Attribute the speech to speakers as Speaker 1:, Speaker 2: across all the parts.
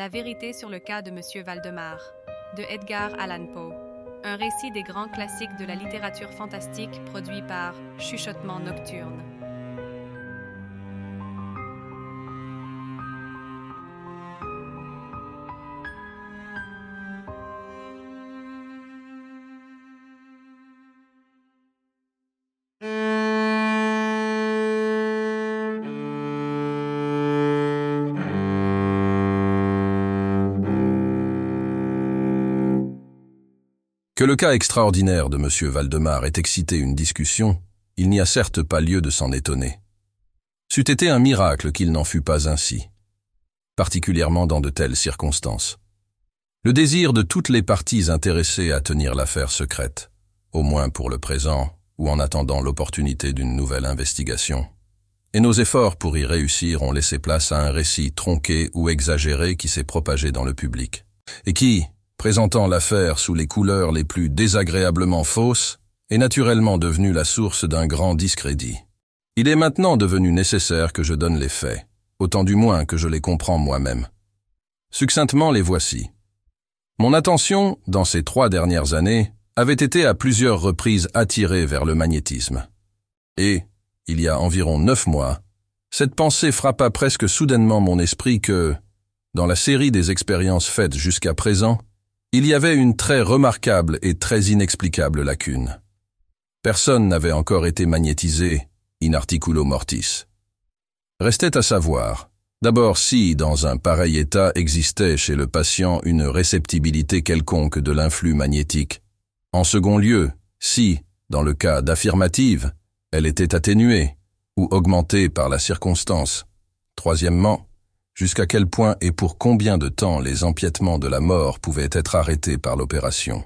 Speaker 1: La vérité sur le cas de Monsieur Valdemar, de Edgar Allan Poe. Un récit des grands classiques de la littérature fantastique produit par Chuchotement Nocturne.
Speaker 2: Le cas extraordinaire de M. Valdemar ait excité une discussion, il n'y a certes pas lieu de s'en étonner. C'eût été un miracle qu'il n'en fût pas ainsi, particulièrement dans de telles circonstances. Le désir de toutes les parties intéressées à tenir l'affaire secrète, au moins pour le présent ou en attendant l'opportunité d'une nouvelle investigation, et nos efforts pour y réussir ont laissé place à un récit tronqué ou exagéré qui s'est propagé dans le public, et qui, présentant l'affaire sous les couleurs les plus désagréablement fausses, est naturellement devenu la source d'un grand discrédit. Il est maintenant devenu nécessaire que je donne les faits, autant du moins que je les comprends moi-même. Succinctement les voici. Mon attention, dans ces trois dernières années, avait été à plusieurs reprises attirée vers le magnétisme. Et, il y a environ neuf mois, cette pensée frappa presque soudainement mon esprit que, dans la série des expériences faites jusqu'à présent, il y avait une très remarquable et très inexplicable lacune. Personne n'avait encore été magnétisé in articulo mortis. Restait à savoir, d'abord si, dans un pareil état, existait chez le patient une réceptibilité quelconque de l'influx magnétique. En second lieu, si, dans le cas d'affirmative, elle était atténuée ou augmentée par la circonstance. Troisièmement, jusqu'à quel point et pour combien de temps les empiètements de la mort pouvaient être arrêtés par l'opération?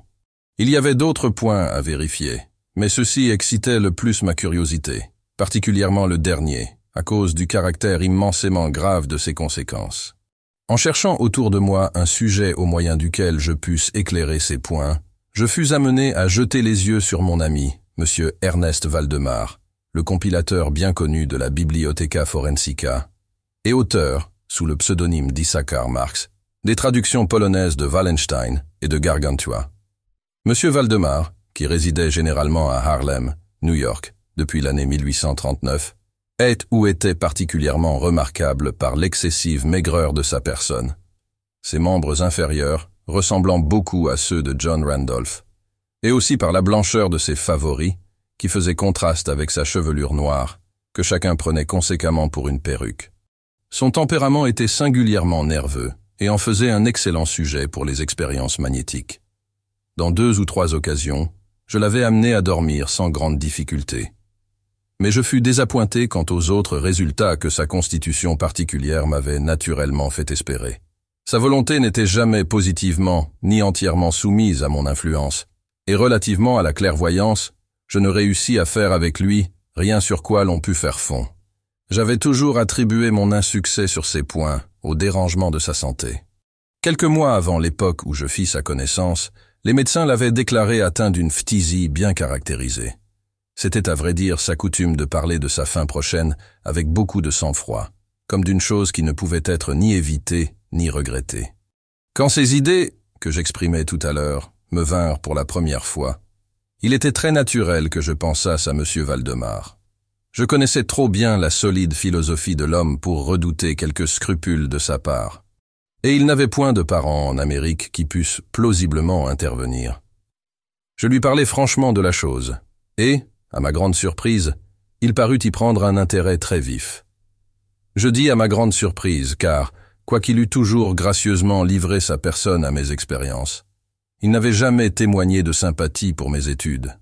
Speaker 2: Il y avait d'autres points à vérifier, mais ceci excitait le plus ma curiosité, particulièrement le dernier, à cause du caractère immensément grave de ses conséquences. En cherchant autour de moi un sujet au moyen duquel je pusse éclairer ces points, je fus amené à jeter les yeux sur mon ami, M. Ernest Valdemar, le compilateur bien connu de la Bibliotheca Forensica, et auteur, sous le pseudonyme d'Issachar Marx, des traductions polonaises de Wallenstein et de Gargantua. Monsieur Valdemar, qui résidait généralement à Harlem, New York, depuis l'année 1839, est ou était particulièrement remarquable par l'excessive maigreur de sa personne. Ses membres inférieurs, ressemblant beaucoup à ceux de John Randolph, et aussi par la blancheur de ses favoris, qui faisait contraste avec sa chevelure noire, que chacun prenait conséquemment pour une perruque. Son tempérament était singulièrement nerveux et en faisait un excellent sujet pour les expériences magnétiques. Dans deux ou trois occasions, je l'avais amené à dormir sans grande difficulté. Mais je fus désappointé quant aux autres résultats que sa constitution particulière m'avait naturellement fait espérer. Sa volonté n'était jamais positivement ni entièrement soumise à mon influence, et relativement à la clairvoyance, je ne réussis à faire avec lui rien sur quoi l'on put faire fond. J'avais toujours attribué mon insuccès sur ces points au dérangement de sa santé. Quelques mois avant l'époque où je fis sa connaissance, les médecins l'avaient déclaré atteint d'une phtisie bien caractérisée. C'était à vrai dire sa coutume de parler de sa fin prochaine avec beaucoup de sang-froid, comme d'une chose qui ne pouvait être ni évitée ni regrettée. Quand ces idées, que j'exprimais tout à l'heure, me vinrent pour la première fois, il était très naturel que je pensasse à M. Valdemar. Je connaissais trop bien la solide philosophie de l'homme pour redouter quelques scrupules de sa part. Et il n'avait point de parents en Amérique qui pussent plausiblement intervenir. Je lui parlais franchement de la chose, et, à ma grande surprise, il parut y prendre un intérêt très vif. Je dis à ma grande surprise, car, quoiqu'il eût toujours gracieusement livré sa personne à mes expériences, il n'avait jamais témoigné de sympathie pour mes études.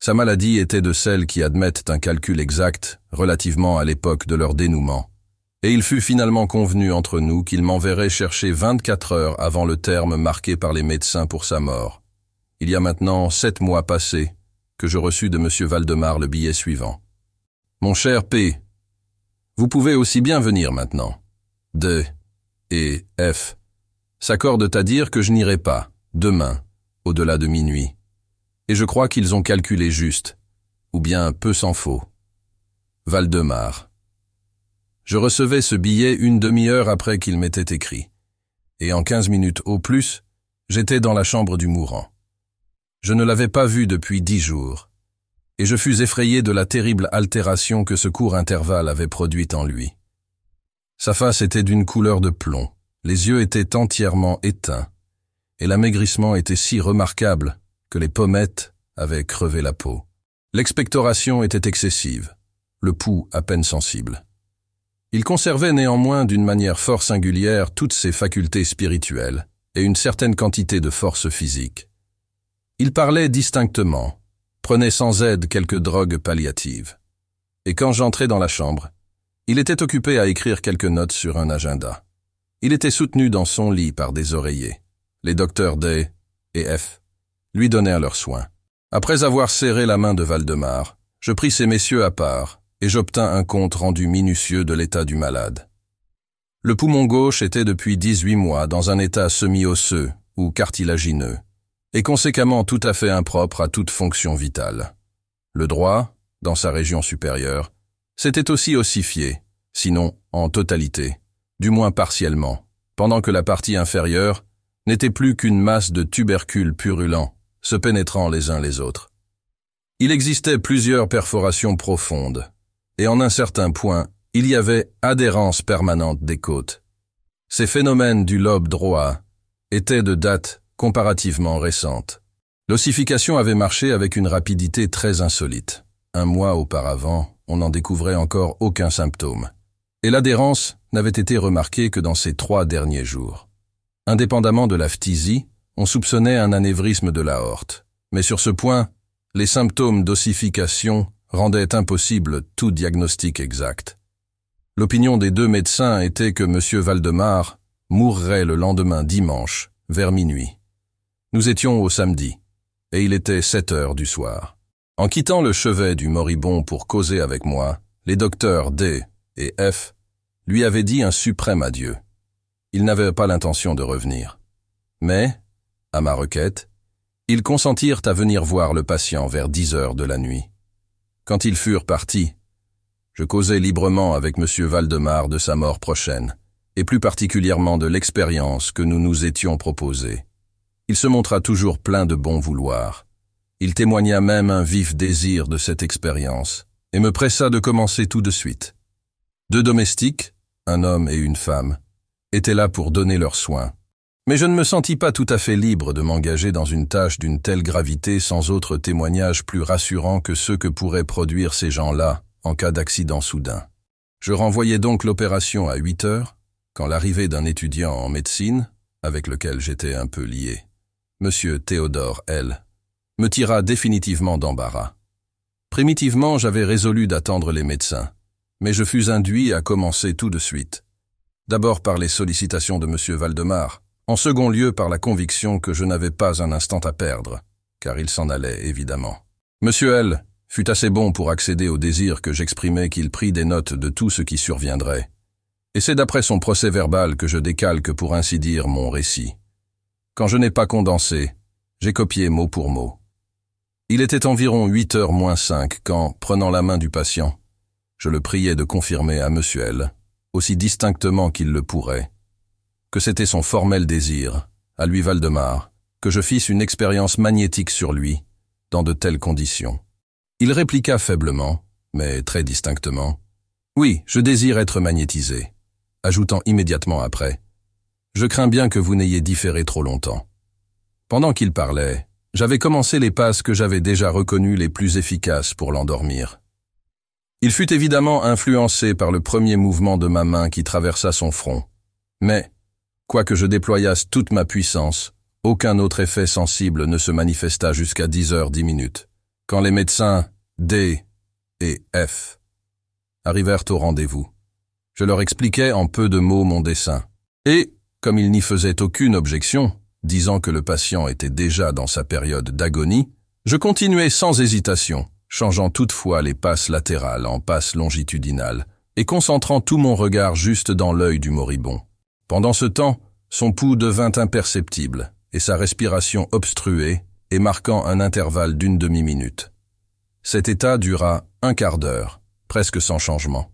Speaker 2: Sa maladie était de celles qui admettent un calcul exact relativement à l'époque de leur dénouement. Et il fut finalement convenu entre nous qu'il m'enverrait chercher 24 heures avant le terme marqué par les médecins pour sa mort. Il y a maintenant sept mois passés que je reçus de M. Valdemar le billet suivant. Mon cher P, vous pouvez aussi bien venir maintenant. D et F s'accordent à dire que je n'irai pas, demain, au-delà de minuit et je crois qu'ils ont calculé juste, ou bien peu s'en faut. Valdemar. Je recevais ce billet une demi-heure après qu'il m'était écrit. et en quinze minutes au plus, j'étais dans la chambre du mourant. Je ne l'avais pas vu depuis dix jours, et je fus effrayé de la terrible altération que ce court intervalle avait produite en lui. Sa face était d'une couleur de plomb, les yeux étaient entièrement éteints, et l'amaigrissement était si remarquable que les pommettes avaient crevé la peau. L'expectoration était excessive, le pouls à peine sensible. Il conservait néanmoins d'une manière fort singulière toutes ses facultés spirituelles et une certaine quantité de force physique. Il parlait distinctement, prenait sans aide quelques drogues palliatives. Et quand j'entrai dans la chambre, il était occupé à écrire quelques notes sur un agenda. Il était soutenu dans son lit par des oreillers. Les docteurs D et F lui donnèrent leurs soins. Après avoir serré la main de Valdemar, je pris ces messieurs à part et j'obtins un compte rendu minutieux de l'état du malade. Le poumon gauche était depuis 18 mois dans un état semi-osseux ou cartilagineux, et conséquemment tout à fait impropre à toute fonction vitale. Le droit, dans sa région supérieure, s'était aussi ossifié, sinon en totalité, du moins partiellement, pendant que la partie inférieure n'était plus qu'une masse de tubercules purulents, se pénétrant les uns les autres. Il existait plusieurs perforations profondes, et en un certain point, il y avait adhérence permanente des côtes. Ces phénomènes du lobe droit étaient de date comparativement récente. L'ossification avait marché avec une rapidité très insolite. Un mois auparavant, on n'en découvrait encore aucun symptôme. Et l'adhérence n'avait été remarquée que dans ces trois derniers jours. Indépendamment de la phtisie, on soupçonnait un anévrisme de l'aorte. Mais sur ce point, les symptômes d'ossification rendait impossible tout diagnostic exact. L'opinion des deux médecins était que M. Valdemar mourrait le lendemain dimanche, vers minuit. Nous étions au samedi, et il était sept heures du soir. En quittant le chevet du moribond pour causer avec moi, les docteurs D et F lui avaient dit un suprême adieu. Ils n'avaient pas l'intention de revenir. Mais, à ma requête, ils consentirent à venir voir le patient vers dix heures de la nuit. Quand ils furent partis, je causai librement avec M. Valdemar de sa mort prochaine, et plus particulièrement de l'expérience que nous nous étions proposée. Il se montra toujours plein de bon vouloir. Il témoigna même un vif désir de cette expérience, et me pressa de commencer tout de suite. Deux domestiques, un homme et une femme, étaient là pour donner leurs soins. Mais je ne me sentis pas tout à fait libre de m'engager dans une tâche d'une telle gravité sans autre témoignage plus rassurant que ceux que pourraient produire ces gens-là en cas d'accident soudain. Je renvoyai donc l'opération à 8 heures, quand l'arrivée d'un étudiant en médecine, avec lequel j'étais un peu lié, M. Théodore L., me tira définitivement d'embarras. Primitivement, j'avais résolu d'attendre les médecins, mais je fus induit à commencer tout de suite. D'abord par les sollicitations de M. Valdemar, en second lieu par la conviction que je n'avais pas un instant à perdre, car il s'en allait évidemment. Monsieur L fut assez bon pour accéder au désir que j'exprimais qu'il prit des notes de tout ce qui surviendrait. Et c'est d'après son procès verbal que je décalque pour ainsi dire mon récit. Quand je n'ai pas condensé, j'ai copié mot pour mot. Il était environ huit heures moins cinq quand, prenant la main du patient, je le priais de confirmer à Monsieur L, aussi distinctement qu'il le pourrait, que c'était son formel désir, à lui Valdemar, que je fisse une expérience magnétique sur lui, dans de telles conditions. Il répliqua faiblement, mais très distinctement, Oui, je désire être magnétisé, ajoutant immédiatement après, Je crains bien que vous n'ayez différé trop longtemps. Pendant qu'il parlait, j'avais commencé les passes que j'avais déjà reconnues les plus efficaces pour l'endormir. Il fut évidemment influencé par le premier mouvement de ma main qui traversa son front, mais, Quoique je déployasse toute ma puissance, aucun autre effet sensible ne se manifesta jusqu'à dix heures dix minutes, quand les médecins D et F arrivèrent au rendez-vous. Je leur expliquai en peu de mots mon dessein, et, comme ils n'y faisaient aucune objection, disant que le patient était déjà dans sa période d'agonie, je continuai sans hésitation, changeant toutefois les passes latérales en passes longitudinales, et concentrant tout mon regard juste dans l'œil du moribond. Pendant ce temps, son pouls devint imperceptible et sa respiration obstruée et marquant un intervalle d'une demi-minute. Cet état dura un quart d'heure, presque sans changement.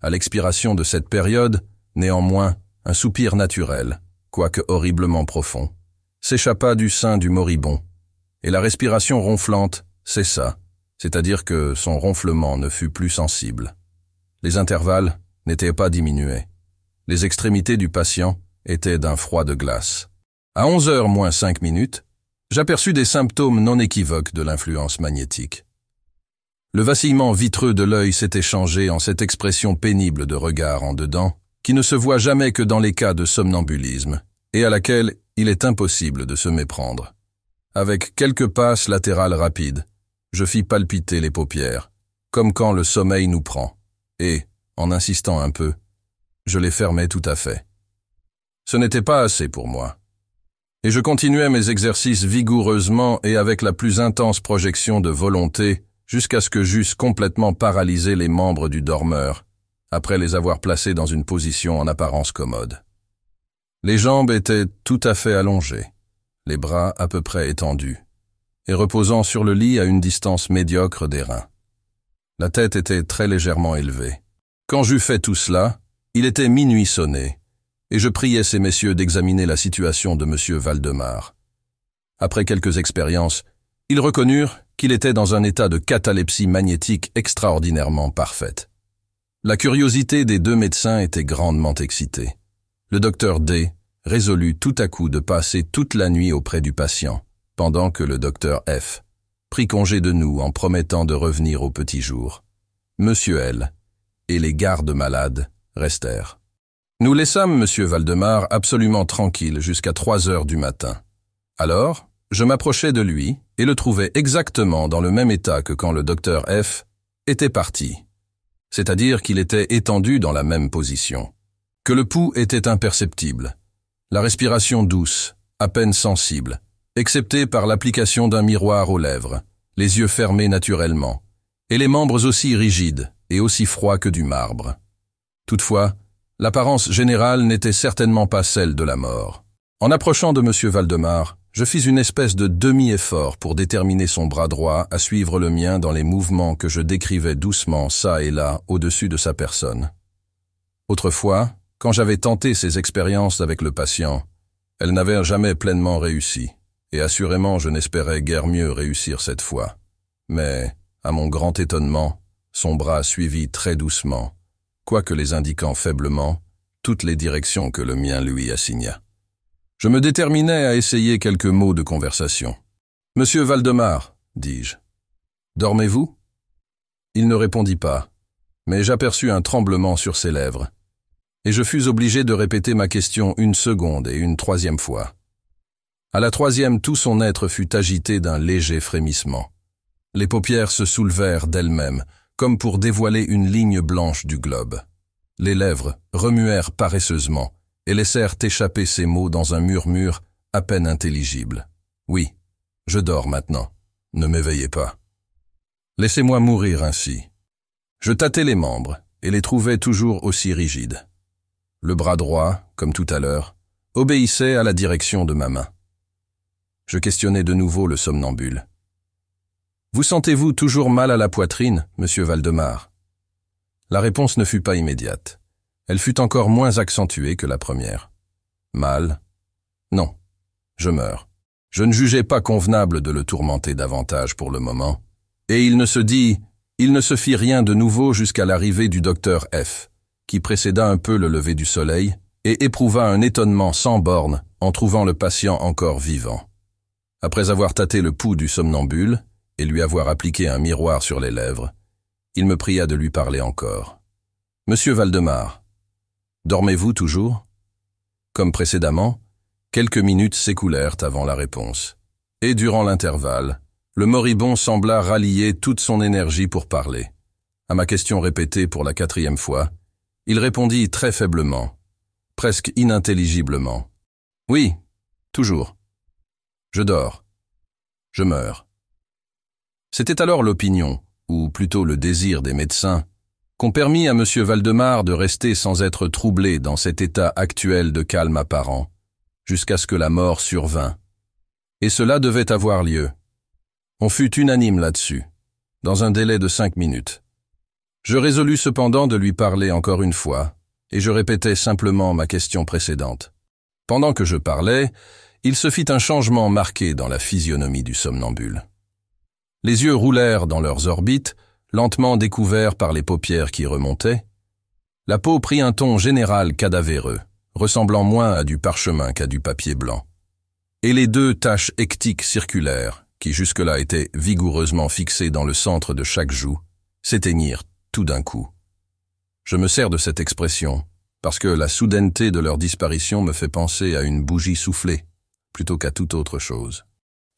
Speaker 2: À l'expiration de cette période, néanmoins, un soupir naturel, quoique horriblement profond, s'échappa du sein du moribond, et la respiration ronflante cessa, c'est-à-dire que son ronflement ne fut plus sensible. Les intervalles n'étaient pas diminués. Les extrémités du patient étaient d'un froid de glace. À onze heures moins cinq minutes, j'aperçus des symptômes non équivoques de l'influence magnétique. Le vacillement vitreux de l'œil s'était changé en cette expression pénible de regard en dedans, qui ne se voit jamais que dans les cas de somnambulisme, et à laquelle il est impossible de se méprendre. Avec quelques passes latérales rapides, je fis palpiter les paupières, comme quand le sommeil nous prend, et, en insistant un peu, je les fermais tout à fait. Ce n'était pas assez pour moi et je continuais mes exercices vigoureusement et avec la plus intense projection de volonté jusqu'à ce que j'eusse complètement paralysé les membres du dormeur, après les avoir placés dans une position en apparence commode. Les jambes étaient tout à fait allongées, les bras à peu près étendus, et reposant sur le lit à une distance médiocre des reins. La tête était très légèrement élevée. Quand j'eus fait tout cela, il était minuit sonné, et je priais ces messieurs d'examiner la situation de M. Valdemar. Après quelques expériences, ils reconnurent qu'il était dans un état de catalepsie magnétique extraordinairement parfaite. La curiosité des deux médecins était grandement excitée. Le docteur D résolut tout à coup de passer toute la nuit auprès du patient, pendant que le docteur F prit congé de nous en promettant de revenir au petit jour. Monsieur L et les gardes malades restèrent. Nous laissâmes M. Valdemar absolument tranquille jusqu'à trois heures du matin. Alors, je m'approchai de lui et le trouvai exactement dans le même état que quand le docteur F était parti, c'est-à-dire qu'il était étendu dans la même position, que le pouls était imperceptible, la respiration douce, à peine sensible, excepté par l'application d'un miroir aux lèvres, les yeux fermés naturellement, et les membres aussi rigides et aussi froids que du marbre. Toutefois, L'apparence générale n'était certainement pas celle de la mort. En approchant de M. Valdemar, je fis une espèce de demi-effort pour déterminer son bras droit à suivre le mien dans les mouvements que je décrivais doucement çà et là au-dessus de sa personne. Autrefois, quand j'avais tenté ces expériences avec le patient, elles n'avaient jamais pleinement réussi, et assurément je n'espérais guère mieux réussir cette fois. Mais, à mon grand étonnement, son bras suivit très doucement, quoique les indiquant faiblement, toutes les directions que le mien lui assigna. Je me déterminai à essayer quelques mots de conversation. Monsieur Valdemar, dis-je. Dormez-vous? Il ne répondit pas, mais j'aperçus un tremblement sur ses lèvres, et je fus obligé de répéter ma question une seconde et une troisième fois. À la troisième, tout son être fut agité d'un léger frémissement. Les paupières se soulevèrent d'elles-mêmes, comme pour dévoiler une ligne blanche du globe. Les lèvres remuèrent paresseusement et laissèrent échapper ces mots dans un murmure à peine intelligible. Oui, je dors maintenant. Ne m'éveillez pas. Laissez-moi mourir ainsi. Je tâtai les membres et les trouvais toujours aussi rigides. Le bras droit, comme tout à l'heure, obéissait à la direction de ma main. Je questionnai de nouveau le somnambule. Vous sentez-vous toujours mal à la poitrine, monsieur Valdemar? La réponse ne fut pas immédiate. Elle fut encore moins accentuée que la première. Mal? Non. Je meurs. Je ne jugeais pas convenable de le tourmenter davantage pour le moment, et il ne se dit, il ne se fit rien de nouveau jusqu'à l'arrivée du docteur F, qui précéda un peu le lever du soleil et éprouva un étonnement sans borne en trouvant le patient encore vivant. Après avoir tâté le pouls du somnambule, et lui avoir appliqué un miroir sur les lèvres, il me pria de lui parler encore. Monsieur Valdemar, dormez-vous toujours? Comme précédemment, quelques minutes s'écoulèrent avant la réponse. Et durant l'intervalle, le moribond sembla rallier toute son énergie pour parler. À ma question répétée pour la quatrième fois, il répondit très faiblement, presque inintelligiblement. Oui, toujours. Je dors. Je meurs. C'était alors l'opinion, ou plutôt le désir des médecins, qu'on permit à M. Valdemar de rester sans être troublé dans cet état actuel de calme apparent, jusqu'à ce que la mort survint. Et cela devait avoir lieu. On fut unanime là-dessus, dans un délai de cinq minutes. Je résolus cependant de lui parler encore une fois, et je répétais simplement ma question précédente. Pendant que je parlais, il se fit un changement marqué dans la physionomie du somnambule. Les yeux roulèrent dans leurs orbites, lentement découverts par les paupières qui remontaient. La peau prit un ton général cadavéreux, ressemblant moins à du parchemin qu'à du papier blanc. Et les deux taches hectiques circulaires, qui jusque-là étaient vigoureusement fixées dans le centre de chaque joue, s'éteignirent tout d'un coup. Je me sers de cette expression, parce que la soudaineté de leur disparition me fait penser à une bougie soufflée, plutôt qu'à toute autre chose.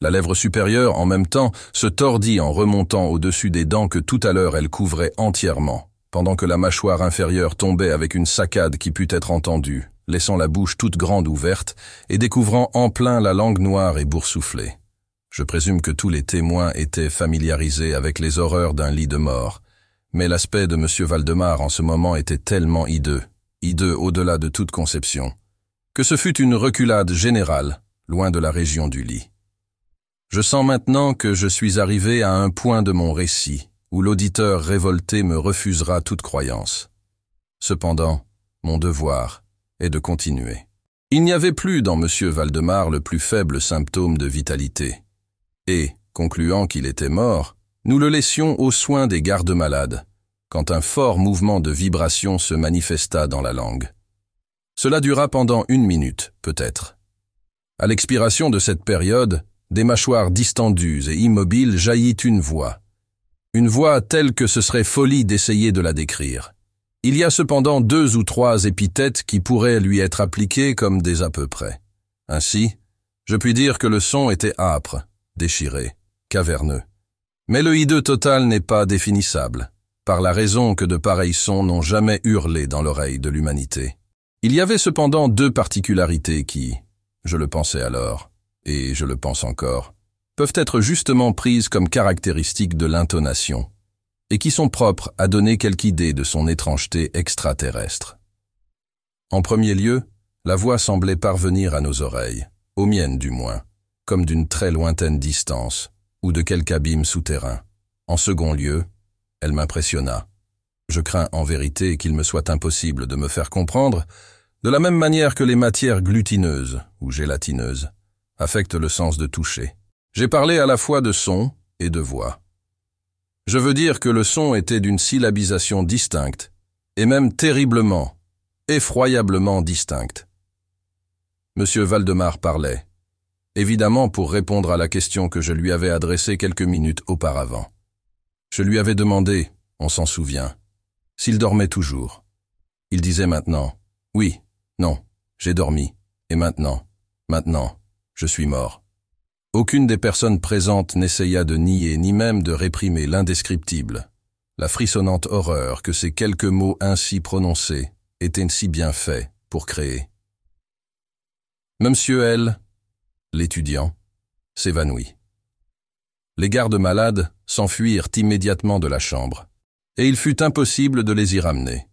Speaker 2: La lèvre supérieure, en même temps, se tordit en remontant au-dessus des dents que tout à l'heure elle couvrait entièrement, pendant que la mâchoire inférieure tombait avec une saccade qui put être entendue, laissant la bouche toute grande ouverte et découvrant en plein la langue noire et boursouflée. Je présume que tous les témoins étaient familiarisés avec les horreurs d'un lit de mort, mais l'aspect de M. Valdemar en ce moment était tellement hideux, hideux au-delà de toute conception, que ce fut une reculade générale, loin de la région du lit. Je sens maintenant que je suis arrivé à un point de mon récit où l'auditeur révolté me refusera toute croyance. Cependant, mon devoir est de continuer. Il n'y avait plus dans M. Valdemar le plus faible symptôme de vitalité. Et, concluant qu'il était mort, nous le laissions aux soins des gardes-malades, quand un fort mouvement de vibration se manifesta dans la langue. Cela dura pendant une minute, peut-être. À l'expiration de cette période, des mâchoires distendues et immobiles jaillit une voix. Une voix telle que ce serait folie d'essayer de la décrire. Il y a cependant deux ou trois épithètes qui pourraient lui être appliquées comme des à peu près. Ainsi, je puis dire que le son était âpre, déchiré, caverneux. Mais le hideux total n'est pas définissable par la raison que de pareils sons n'ont jamais hurlé dans l'oreille de l'humanité. Il y avait cependant deux particularités qui, je le pensais alors, et je le pense encore, peuvent être justement prises comme caractéristiques de l'intonation, et qui sont propres à donner quelque idée de son étrangeté extraterrestre. En premier lieu, la voix semblait parvenir à nos oreilles, aux miennes du moins, comme d'une très lointaine distance, ou de quelque abîme souterrain. En second lieu, elle m'impressionna. Je crains en vérité qu'il me soit impossible de me faire comprendre, de la même manière que les matières glutineuses ou gélatineuses affectent le sens de toucher. J'ai parlé à la fois de son et de voix. Je veux dire que le son était d'une syllabisation distincte, et même terriblement, effroyablement distincte. Monsieur Valdemar parlait, évidemment pour répondre à la question que je lui avais adressée quelques minutes auparavant. Je lui avais demandé, on s'en souvient, s'il dormait toujours. Il disait maintenant, oui, non, j'ai dormi, et maintenant, maintenant, je suis mort. Aucune des personnes présentes n'essaya de nier ni même de réprimer l'indescriptible, la frissonnante horreur que ces quelques mots ainsi prononcés étaient si bien faits pour créer. Monsieur L, l'étudiant, s'évanouit. Les gardes malades s'enfuirent immédiatement de la chambre, et il fut impossible de les y ramener.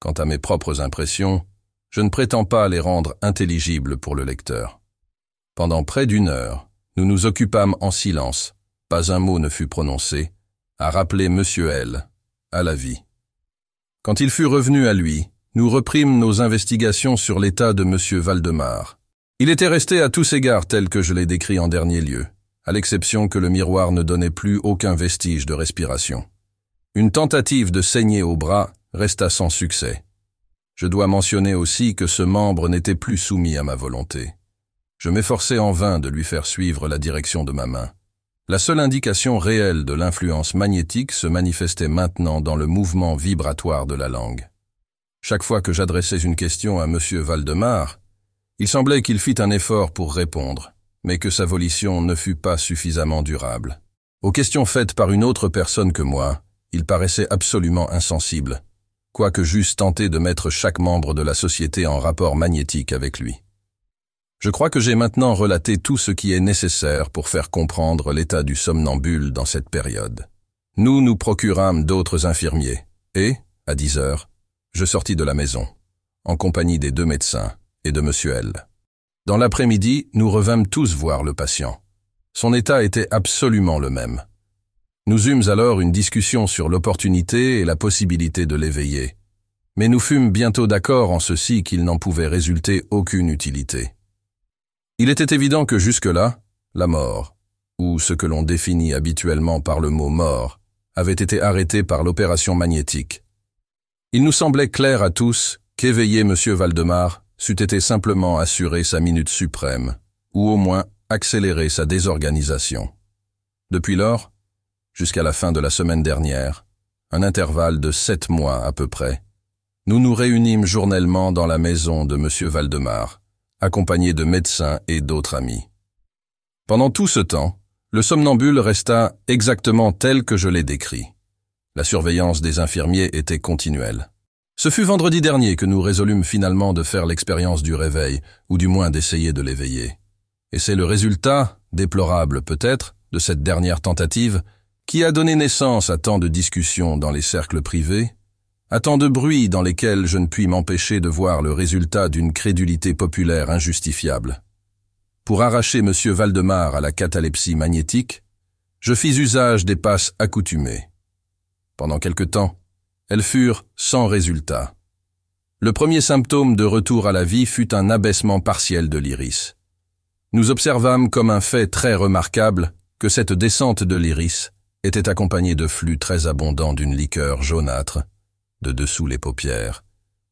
Speaker 2: Quant à mes propres impressions, je ne prétends pas les rendre intelligibles pour le lecteur. Pendant près d'une heure, nous nous occupâmes en silence, pas un mot ne fut prononcé, à rappeler Monsieur L. à la vie. Quand il fut revenu à lui, nous reprîmes nos investigations sur l'état de Monsieur Valdemar. Il était resté à tous égards tel que je l'ai décrit en dernier lieu à l'exception que le miroir ne donnait plus aucun vestige de respiration. Une tentative de saigner au bras resta sans succès. Je dois mentionner aussi que ce membre n'était plus soumis à ma volonté. Je m'efforçais en vain de lui faire suivre la direction de ma main. La seule indication réelle de l'influence magnétique se manifestait maintenant dans le mouvement vibratoire de la langue. Chaque fois que j'adressais une question à M. Valdemar, il semblait qu'il fit un effort pour répondre, mais que sa volition ne fut pas suffisamment durable. Aux questions faites par une autre personne que moi, il paraissait absolument insensible, quoique j'eusse tenté de mettre chaque membre de la société en rapport magnétique avec lui. Je crois que j'ai maintenant relaté tout ce qui est nécessaire pour faire comprendre l'état du somnambule dans cette période. Nous nous procurâmes d'autres infirmiers, et, à dix heures, je sortis de la maison, en compagnie des deux médecins et de M. L. Dans l'après-midi, nous revînmes tous voir le patient. Son état était absolument le même. Nous eûmes alors une discussion sur l'opportunité et la possibilité de l'éveiller. mais nous fûmes bientôt d'accord en ceci qu'il n'en pouvait résulter aucune utilité. Il était évident que jusque-là, la mort, ou ce que l'on définit habituellement par le mot mort, avait été arrêtée par l'opération magnétique. Il nous semblait clair à tous qu'éveiller M. Valdemar c'eût été simplement assurer sa minute suprême, ou au moins accélérer sa désorganisation. Depuis lors, jusqu'à la fin de la semaine dernière, un intervalle de sept mois à peu près, nous nous réunîmes journellement dans la maison de M. Valdemar, accompagnés de médecins et d'autres amis. Pendant tout ce temps, le somnambule resta exactement tel que je l'ai décrit. La surveillance des infirmiers était continuelle. Ce fut vendredi dernier que nous résolûmes finalement de faire l'expérience du réveil, ou du moins d'essayer de l'éveiller. Et c'est le résultat, déplorable peut-être, de cette dernière tentative, qui a donné naissance à tant de discussions dans les cercles privés, à tant de bruits dans lesquels je ne puis m'empêcher de voir le résultat d'une crédulité populaire injustifiable. Pour arracher M. Valdemar à la catalepsie magnétique, je fis usage des passes accoutumées. Pendant quelque temps, elles furent sans résultat. Le premier symptôme de retour à la vie fut un abaissement partiel de l'iris. Nous observâmes comme un fait très remarquable que cette descente de l'iris était accompagnée de flux très abondants d'une liqueur jaunâtre, de dessous les paupières,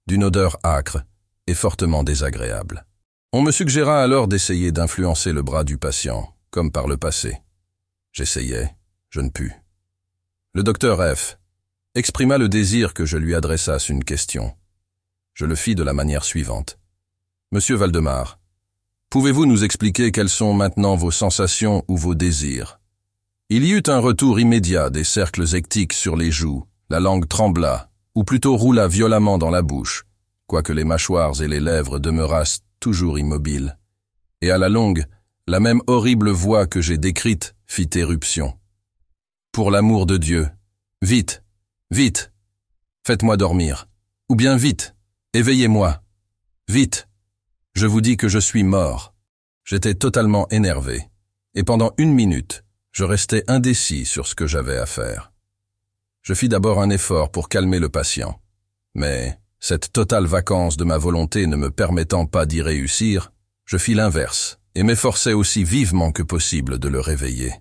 Speaker 2: d'une odeur âcre et fortement désagréable. On me suggéra alors d'essayer d'influencer le bras du patient, comme par le passé. J'essayais, je ne pus. Le docteur F exprima le désir que je lui adressasse une question. Je le fis de la manière suivante. Monsieur Valdemar, pouvez-vous nous expliquer quelles sont maintenant vos sensations ou vos désirs? Il y eut un retour immédiat des cercles ectiques sur les joues, la langue trembla, ou plutôt roula violemment dans la bouche, quoique les mâchoires et les lèvres demeurassent toujours immobiles. Et à la longue, la même horrible voix que j'ai décrite fit éruption. Pour l'amour de Dieu, vite, Vite. Faites-moi dormir. Ou bien vite. Éveillez-moi. Vite. Je vous dis que je suis mort. J'étais totalement énervé. Et pendant une minute, je restais indécis sur ce que j'avais à faire. Je fis d'abord un effort pour calmer le patient. Mais, cette totale vacance de ma volonté ne me permettant pas d'y réussir, je fis l'inverse et m'efforçai aussi vivement que possible de le réveiller.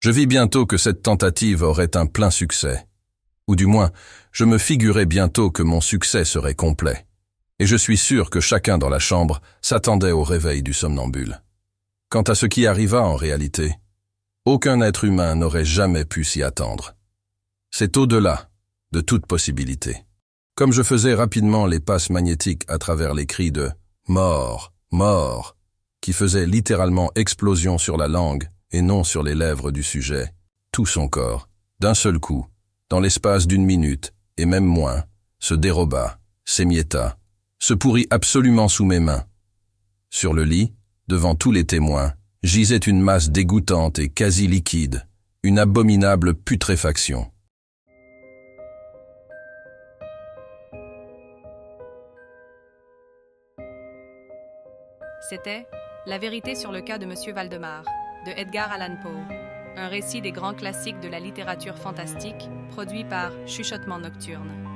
Speaker 2: Je vis bientôt que cette tentative aurait un plein succès ou du moins, je me figurais bientôt que mon succès serait complet. Et je suis sûr que chacun dans la chambre s'attendait au réveil du somnambule. Quant à ce qui arriva en réalité, aucun être humain n'aurait jamais pu s'y attendre. C'est au-delà de toute possibilité. Comme je faisais rapidement les passes magnétiques à travers les cris de mort, mort, qui faisaient littéralement explosion sur la langue et non sur les lèvres du sujet, tout son corps, d'un seul coup, dans l'espace d'une minute, et même moins, se déroba, s'émietta, se pourrit absolument sous mes mains. Sur le lit, devant tous les témoins, gisait une masse dégoûtante et quasi liquide, une abominable putréfaction.
Speaker 1: C'était La vérité sur le cas de M. Valdemar, de Edgar Allan Poe un récit des grands classiques de la littérature fantastique, produit par Chuchotement Nocturne.